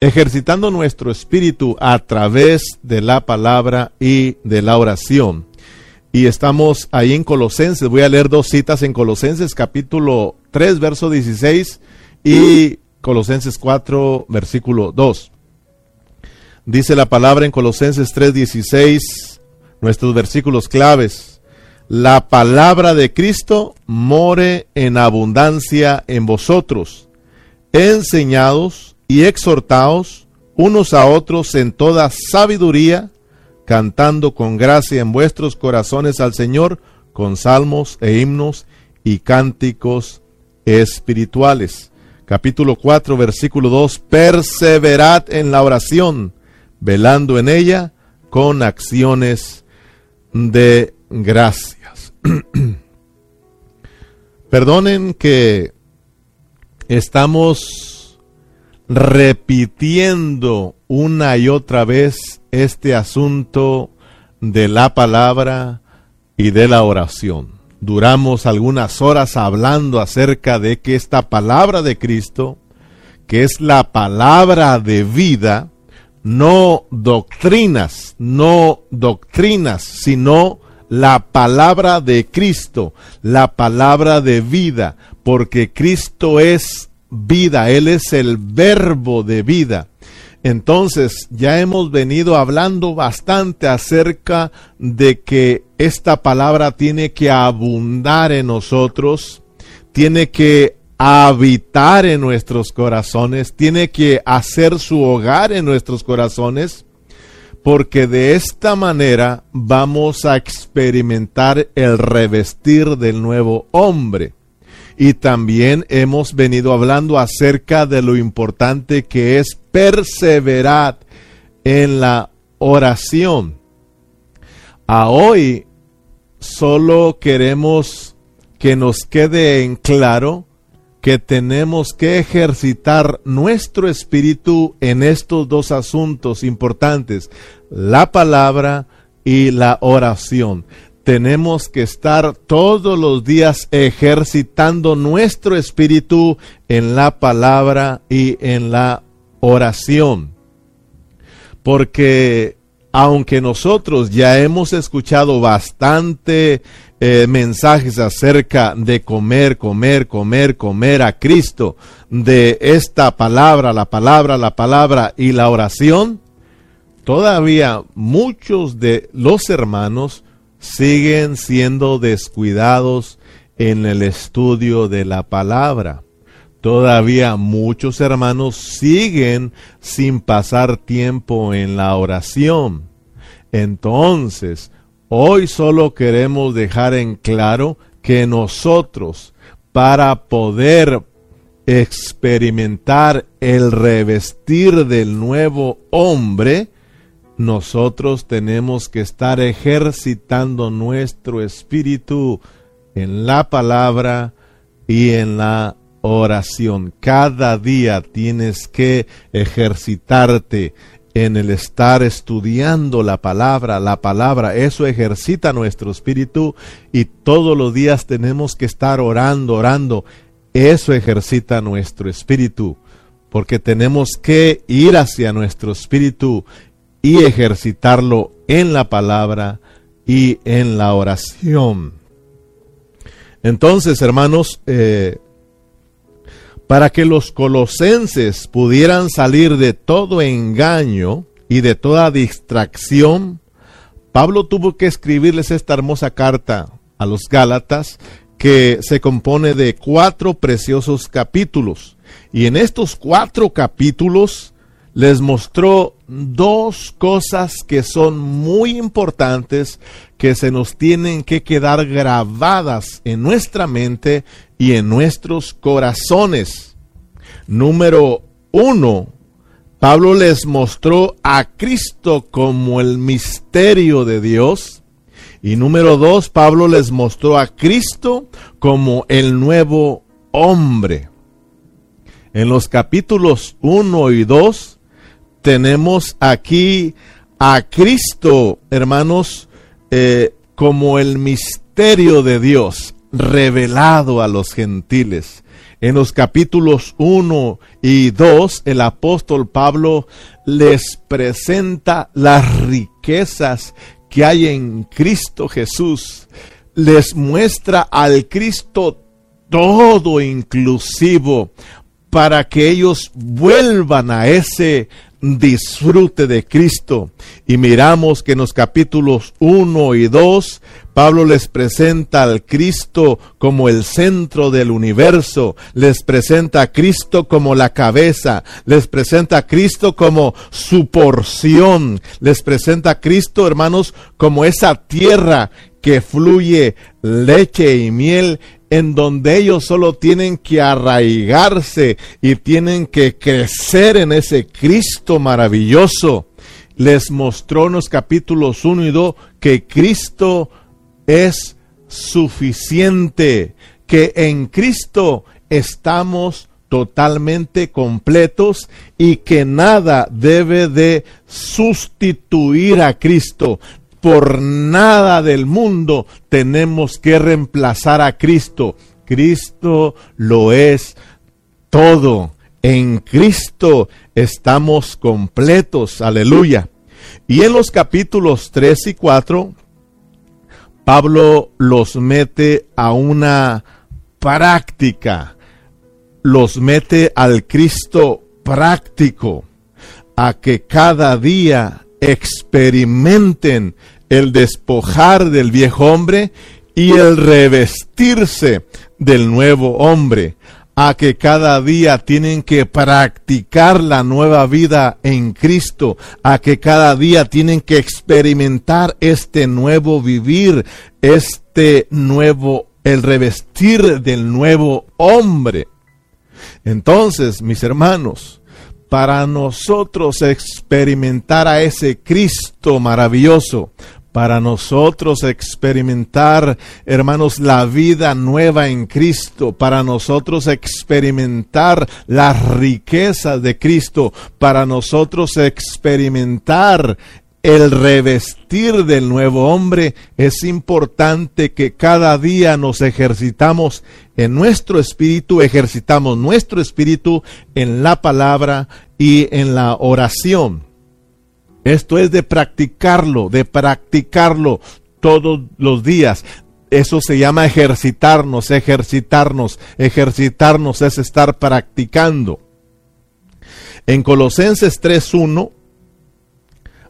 ejercitando nuestro espíritu a través de la palabra y de la oración. Y estamos ahí en Colosenses. Voy a leer dos citas en Colosenses capítulo 3, verso 16 y Colosenses 4, versículo 2. Dice la palabra en Colosenses 3, 16, nuestros versículos claves. La palabra de Cristo more en abundancia en vosotros, enseñados y exhortaos unos a otros en toda sabiduría, cantando con gracia en vuestros corazones al Señor con salmos e himnos y cánticos espirituales. Capítulo 4, versículo 2, perseverad en la oración, velando en ella con acciones de gracias. Perdonen que estamos repitiendo una y otra vez este asunto de la palabra y de la oración. Duramos algunas horas hablando acerca de que esta palabra de Cristo, que es la palabra de vida, no doctrinas, no doctrinas, sino la palabra de Cristo, la palabra de vida, porque Cristo es vida, Él es el verbo de vida. Entonces, ya hemos venido hablando bastante acerca de que esta palabra tiene que abundar en nosotros, tiene que habitar en nuestros corazones, tiene que hacer su hogar en nuestros corazones, porque de esta manera vamos a experimentar el revestir del nuevo hombre. Y también hemos venido hablando acerca de lo importante que es perseverar en la oración. A hoy solo queremos que nos quede en claro que tenemos que ejercitar nuestro espíritu en estos dos asuntos importantes, la palabra y la oración tenemos que estar todos los días ejercitando nuestro espíritu en la palabra y en la oración. Porque aunque nosotros ya hemos escuchado bastante eh, mensajes acerca de comer, comer, comer, comer a Cristo, de esta palabra, la palabra, la palabra y la oración, todavía muchos de los hermanos siguen siendo descuidados en el estudio de la palabra. Todavía muchos hermanos siguen sin pasar tiempo en la oración. Entonces, hoy solo queremos dejar en claro que nosotros, para poder experimentar el revestir del nuevo hombre, nosotros tenemos que estar ejercitando nuestro espíritu en la palabra y en la oración. Cada día tienes que ejercitarte en el estar estudiando la palabra, la palabra, eso ejercita nuestro espíritu y todos los días tenemos que estar orando, orando, eso ejercita nuestro espíritu, porque tenemos que ir hacia nuestro espíritu y ejercitarlo en la palabra y en la oración. Entonces, hermanos, eh, para que los colosenses pudieran salir de todo engaño y de toda distracción, Pablo tuvo que escribirles esta hermosa carta a los Gálatas que se compone de cuatro preciosos capítulos. Y en estos cuatro capítulos les mostró dos cosas que son muy importantes que se nos tienen que quedar grabadas en nuestra mente y en nuestros corazones. Número uno, Pablo les mostró a Cristo como el misterio de Dios. Y número dos, Pablo les mostró a Cristo como el nuevo hombre. En los capítulos 1 y 2, tenemos aquí a Cristo, hermanos, eh, como el misterio de Dios revelado a los gentiles. En los capítulos 1 y 2, el apóstol Pablo les presenta las riquezas que hay en Cristo Jesús. Les muestra al Cristo todo inclusivo para que ellos vuelvan a ese disfrute de Cristo. Y miramos que en los capítulos 1 y 2, Pablo les presenta al Cristo como el centro del universo, les presenta a Cristo como la cabeza, les presenta a Cristo como su porción, les presenta a Cristo, hermanos, como esa tierra que fluye leche y miel en donde ellos solo tienen que arraigarse y tienen que crecer en ese Cristo maravilloso. Les mostró en los capítulos 1 y 2 que Cristo es suficiente, que en Cristo estamos totalmente completos y que nada debe de sustituir a Cristo por nada del mundo tenemos que reemplazar a Cristo. Cristo lo es todo. En Cristo estamos completos. Aleluya. Y en los capítulos 3 y 4, Pablo los mete a una práctica. Los mete al Cristo práctico. A que cada día experimenten el despojar del viejo hombre y el revestirse del nuevo hombre, a que cada día tienen que practicar la nueva vida en Cristo, a que cada día tienen que experimentar este nuevo vivir, este nuevo, el revestir del nuevo hombre. Entonces, mis hermanos, para nosotros experimentar a ese Cristo maravilloso, para nosotros experimentar, hermanos, la vida nueva en Cristo, para nosotros experimentar las riquezas de Cristo, para nosotros experimentar el revestir del nuevo hombre, es importante que cada día nos ejercitamos en nuestro espíritu, ejercitamos nuestro espíritu en la palabra y en la oración. Esto es de practicarlo, de practicarlo todos los días. Eso se llama ejercitarnos, ejercitarnos, ejercitarnos es estar practicando. En Colosenses 3.1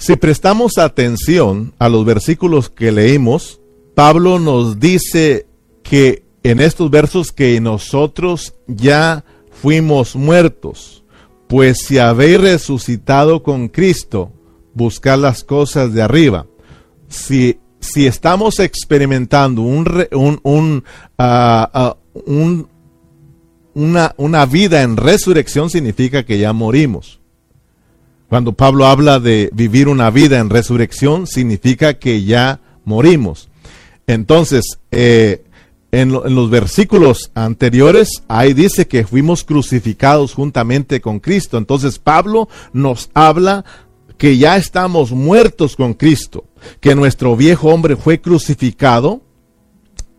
Si prestamos atención a los versículos que leímos, Pablo nos dice que en estos versos que nosotros ya fuimos muertos, pues si habéis resucitado con Cristo, buscad las cosas de arriba. Si, si estamos experimentando un, un, ah, ah, un, una, una vida en resurrección, significa que ya morimos. Cuando Pablo habla de vivir una vida en resurrección, significa que ya morimos. Entonces, eh, en, los versículos anteriores, ahí dice que fuimos crucificados juntamente con Cristo. Entonces, Pablo nos habla que ya estamos muertos con Cristo, que nuestro viejo hombre fue crucificado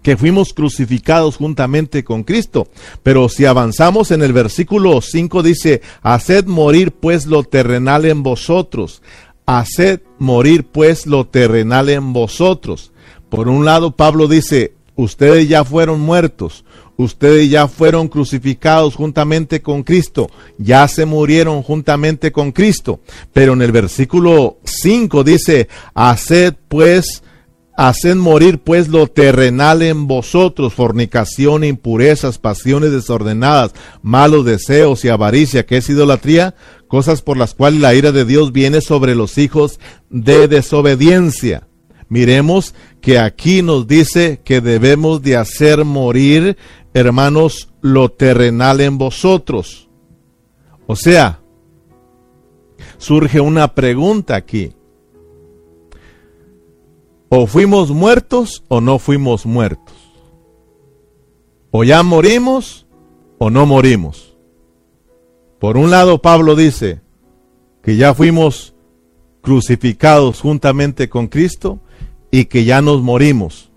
que fuimos crucificados juntamente con Cristo. Pero si avanzamos en el versículo 5 dice, haced morir pues lo terrenal en vosotros, haced morir pues lo terrenal en vosotros. Por un lado Pablo dice, ustedes ya fueron muertos, ustedes ya fueron crucificados juntamente con Cristo, ya se murieron juntamente con Cristo. Pero en el versículo 5 dice, haced pues Haced morir pues lo terrenal en vosotros, fornicación, impurezas, pasiones desordenadas, malos deseos y avaricia, que es idolatría, cosas por las cuales la ira de Dios viene sobre los hijos de desobediencia. miremos que aquí nos dice que debemos de hacer morir, hermanos, lo terrenal en vosotros. O sea, surge una pregunta aquí. O fuimos muertos o no fuimos muertos. O ya morimos o no morimos. Por un lado, Pablo dice que ya fuimos crucificados juntamente con Cristo y que ya nos morimos.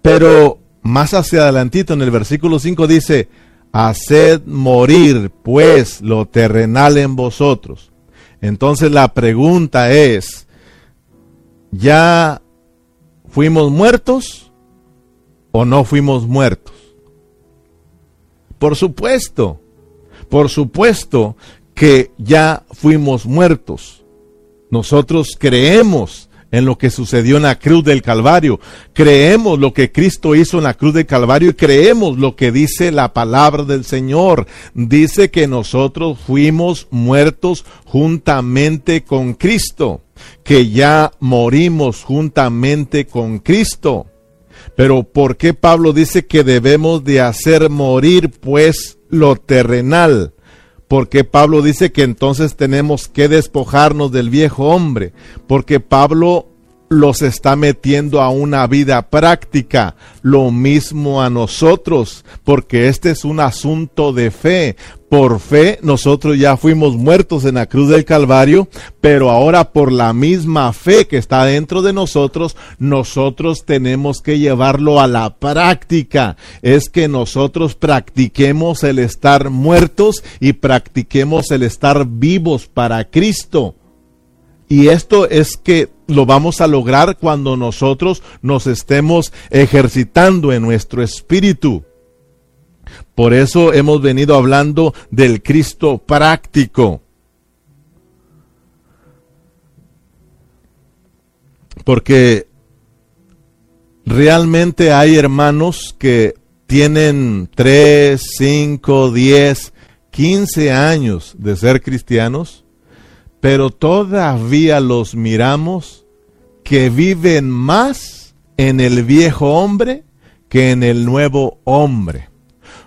Pero más hacia adelantito en el versículo 5 dice, haced morir pues lo terrenal en vosotros. Entonces la pregunta es, ¿ya fuimos muertos o no fuimos muertos? Por supuesto, por supuesto que ya fuimos muertos. Nosotros creemos en lo que sucedió en la cruz del Calvario. Creemos lo que Cristo hizo en la cruz del Calvario y creemos lo que dice la palabra del Señor. Dice que nosotros fuimos muertos juntamente con Cristo, que ya morimos juntamente con Cristo. Pero ¿por qué Pablo dice que debemos de hacer morir pues lo terrenal? Porque Pablo dice que entonces tenemos que despojarnos del viejo hombre, porque Pablo los está metiendo a una vida práctica, lo mismo a nosotros, porque este es un asunto de fe. Por fe nosotros ya fuimos muertos en la cruz del Calvario, pero ahora por la misma fe que está dentro de nosotros, nosotros tenemos que llevarlo a la práctica. Es que nosotros practiquemos el estar muertos y practiquemos el estar vivos para Cristo. Y esto es que lo vamos a lograr cuando nosotros nos estemos ejercitando en nuestro espíritu. Por eso hemos venido hablando del Cristo práctico. Porque realmente hay hermanos que tienen 3, 5, 10, 15 años de ser cristianos pero todavía los miramos que viven más en el viejo hombre que en el nuevo hombre,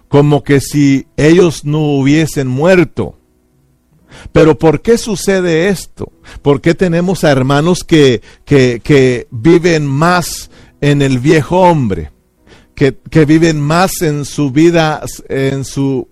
como que si ellos no hubiesen muerto. Pero ¿por qué sucede esto? ¿Por qué tenemos a hermanos que, que, viven más en el viejo hombre? Que, que, viven más en su vida, en su